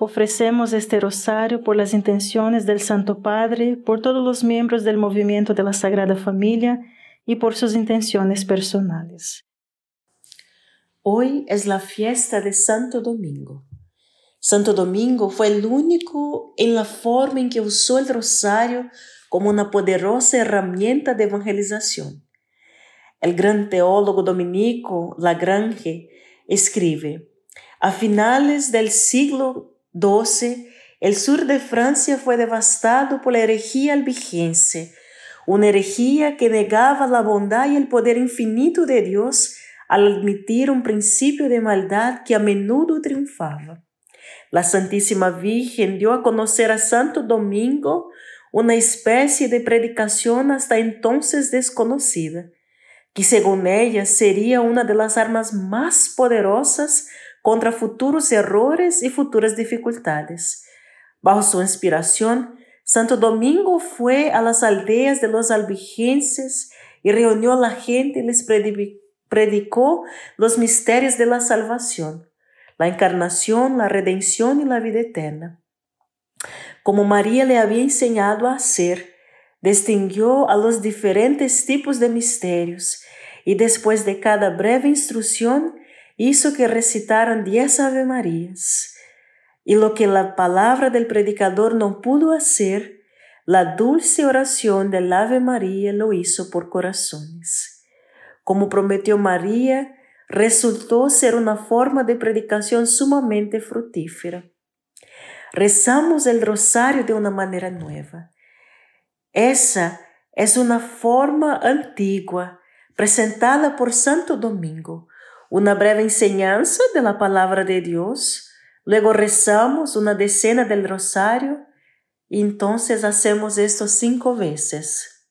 Ofrecemos este rosario por las intenciones del Santo Padre, por todos los miembros del movimiento de la Sagrada Familia y por sus intenciones personales. Hoy es la fiesta de Santo Domingo. Santo Domingo fue el único en la forma en que usó el rosario como una poderosa herramienta de evangelización. El gran teólogo dominico Lagrange escribe, a finales del siglo 12, el sur de Francia fue devastado por la herejía albigense, una herejía que negaba la bondad y el poder infinito de Dios al admitir un principio de maldad que a menudo triunfaba. La Santísima Virgen dio a conocer a Santo Domingo una especie de predicación hasta entonces desconocida, que según ella sería una de las armas más poderosas contra futuros errores y futuras dificultades. Bajo su inspiración, Santo Domingo fue a las aldeas de los albigenses y reunió a la gente y les predicó los misterios de la salvación, la encarnación, la redención y la vida eterna. Como María le había enseñado a hacer, distinguió a los diferentes tipos de misterios y después de cada breve instrucción hizo que recitaran diez Ave Marías. Y lo que la palabra del predicador no pudo hacer, la dulce oración del Ave María lo hizo por corazones. Como prometió María, resultó ser una forma de predicación sumamente fructífera. Rezamos el rosario de una manera nueva. Esa es una forma antigua presentada por Santo Domingo, una breve enseñanza de la palabra de Dios, luego rezamos una decena del rosario y entonces hacemos esto cinco veces.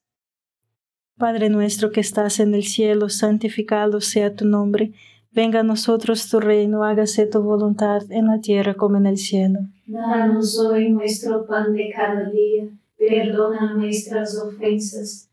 Padre nuestro que estás en el cielo, santificado sea tu nombre. Venga a nosotros tu reino, hágase tu voluntad en la tierra como en el cielo. Danos hoy nuestro pan de cada día, perdona nuestras ofensas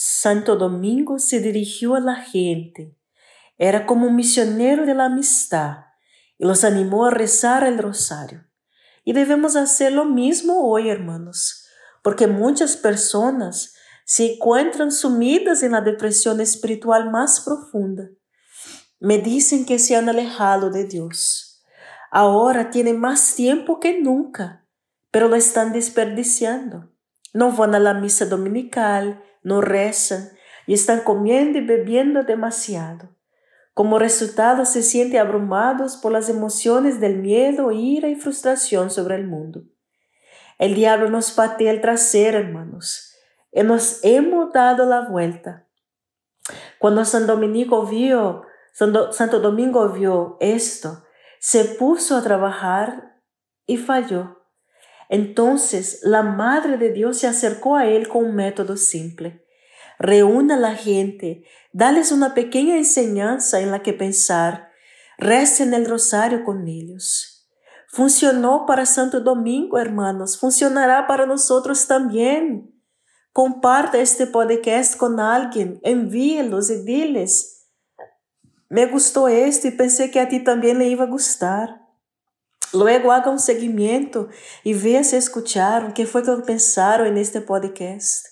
Santo Domingo se dirigió a la gente. Era como un misionero de la amistad y los animó a rezar el rosario. Y debemos hacer lo mismo hoy, hermanos, porque muchas personas se encuentran sumidas en la depresión espiritual más profunda. Me dicen que se han alejado de Dios. Ahora tienen más tiempo que nunca, pero lo están desperdiciando. No van a la misa dominical, no rezan y están comiendo y bebiendo demasiado. Como resultado se sienten abrumados por las emociones del miedo, ira y frustración sobre el mundo. El diablo nos patea el trasero, hermanos, y nos hemos dado la vuelta. Cuando San Domingo vio, Santo Domingo vio esto, se puso a trabajar y falló. Entonces la Madre de Dios se acercó a él con un método simple. Reúna a la gente, dales una pequeña enseñanza en la que pensar, recen el rosario con ellos. Funcionó para Santo Domingo, hermanos, funcionará para nosotros también. Comparta este podcast con alguien, envíelos y diles. Me gustó esto y pensé que a ti también le iba a gustar. Luego haga un seguimiento y vea si escucharon, qué fue que pensaron en este podcast.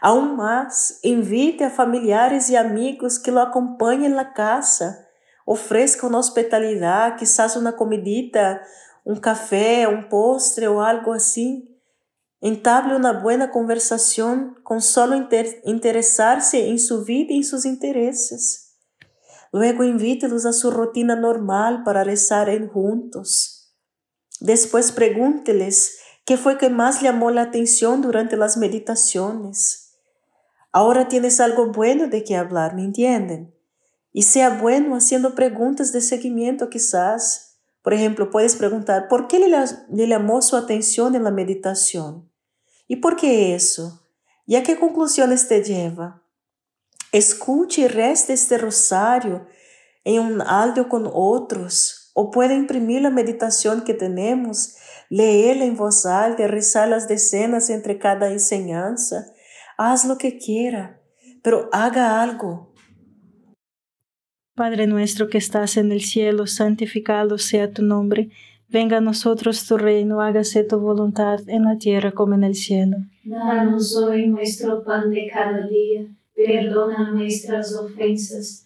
Aún más, invite a familiares y amigos que lo acompañen en la casa. Ofrezca una hospitalidad, quizás una comidita, un café, un postre o algo así. Entable una buena conversación con solo inter interesarse en su vida y en sus intereses. Luego invítelos a su rutina normal para rezar en juntos. Después pregúnteles qué fue que más llamó la atención durante las meditaciones. Ahora tienes algo bueno de qué hablar, ¿me entienden? Y sea bueno haciendo preguntas de seguimiento quizás. Por ejemplo, puedes preguntar, ¿por qué le, llamó su atención en la meditación? ¿Y por qué eso? ¿Y a qué conclusiones te lleva? Escuche y reste este rosario en un audio con otros o puede imprimir la meditación que tenemos, leerla en voz alta, rezar las decenas entre cada enseñanza. Haz lo que quiera, pero haga algo. Padre nuestro que estás en el cielo, santificado sea tu nombre. Venga a nosotros tu reino, hágase tu voluntad en la tierra como en el cielo. Danos hoy nuestro pan de cada día, perdona nuestras ofensas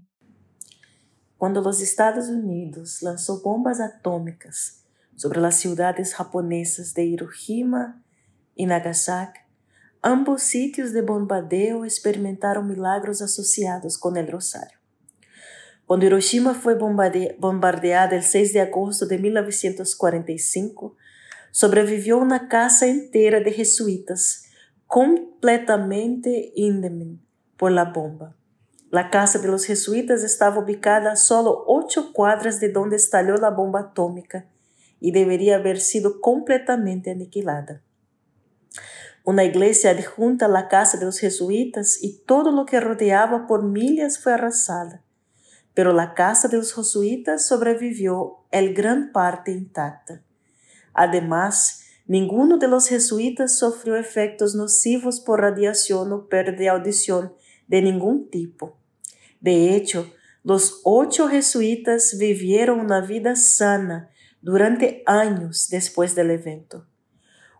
Cuando los Estados Unidos lanzó bombas atómicas sobre las ciudades japonesas de Hiroshima y Nagasaki, ambos sitios de bombardeo experimentaron milagros asociados con el rosario. Cuando Hiroshima fue bombardeada el 6 de agosto de 1945, sobrevivió una casa entera de jesuitas completamente indemne por la bomba. La casa de los jesuitas estaba ubicada a solo ocho cuadras de donde estalló la bomba atómica y debería haber sido completamente aniquilada. Una iglesia adjunta a la casa de los jesuitas y todo lo que rodeaba por millas fue arrasada, pero la casa de los jesuitas sobrevivió en gran parte intacta. Además, ninguno de los jesuitas sufrió efectos nocivos por radiación o pérdida de audición de ningún tipo. De hecho, los ocho jesuitas vivieron una vida sana durante años después del evento.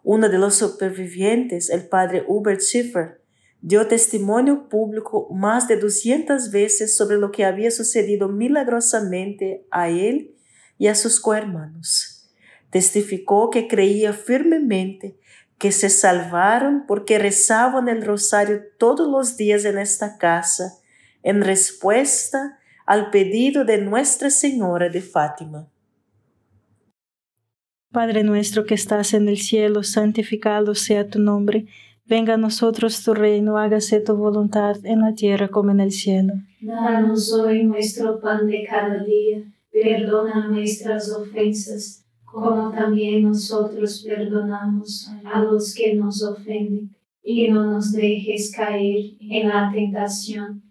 Uno de los supervivientes, el padre Hubert Schiffer, dio testimonio público más de 200 veces sobre lo que había sucedido milagrosamente a él y a sus cohermanos. Testificó que creía firmemente que se salvaron porque rezaban el rosario todos los días en esta casa en respuesta al pedido de Nuestra Señora de Fátima. Padre nuestro que estás en el cielo, santificado sea tu nombre. Venga a nosotros tu reino, hágase tu voluntad en la tierra como en el cielo. Danos hoy nuestro pan de cada día, perdona nuestras ofensas, como también nosotros perdonamos a los que nos ofenden, y no nos dejes caer en la tentación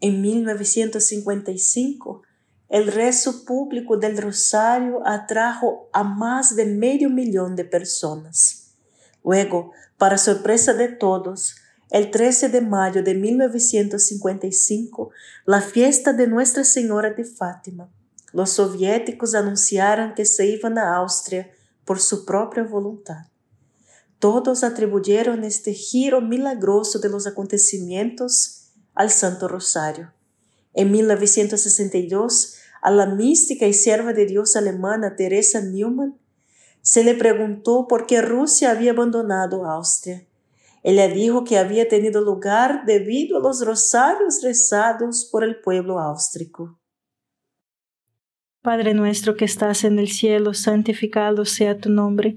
En 1955, el rezo público del Rosario atrajo a más de medio millón de personas. Luego, para sorpresa de todos, el 13 de mayo de 1955, la fiesta de Nuestra Señora de Fátima, los soviéticos anunciaron que se iban a Austria por su propia voluntad. Todos atribuyeron este giro milagroso de los acontecimientos al Santo Rosario. En 1962, a la mística y sierva de Dios alemana Teresa Neumann se le preguntó por qué Rusia había abandonado Austria. Ella dijo que había tenido lugar debido a los rosarios rezados por el pueblo austrico. Padre nuestro que estás en el cielo, santificado sea tu nombre.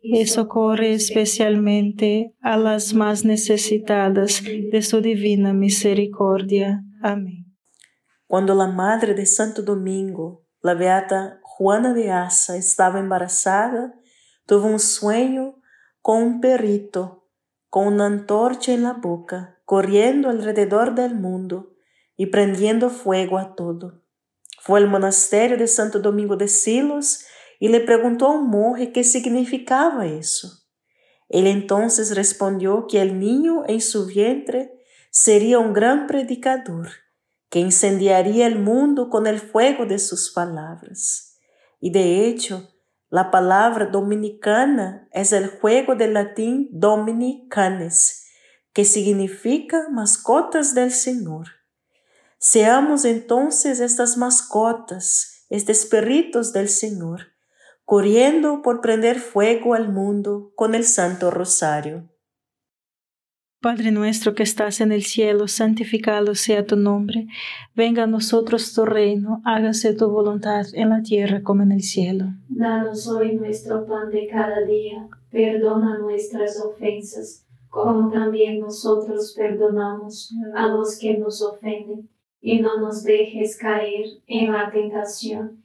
y socorre especialmente a las más necesitadas de su divina misericordia. Amén. Cuando la madre de Santo Domingo, la beata Juana de Asa, estaba embarazada, tuvo un sueño con un perrito con una antorcha en la boca, corriendo alrededor del mundo y prendiendo fuego a todo. Fue al monasterio de Santo Domingo de Silos y le preguntó a un monje qué significaba eso. Él entonces respondió que el niño en su vientre sería un gran predicador, que incendiaría el mundo con el fuego de sus palabras. Y de hecho, la palabra dominicana es el juego del latín dominicanes, que significa mascotas del Señor. Seamos entonces estas mascotas, estos perritos del Señor, corriendo por prender fuego al mundo con el Santo Rosario. Padre nuestro que estás en el cielo, santificado sea tu nombre. Venga a nosotros tu reino, hágase tu voluntad en la tierra como en el cielo. Danos hoy nuestro pan de cada día, perdona nuestras ofensas, como también nosotros perdonamos a los que nos ofenden, y no nos dejes caer en la tentación,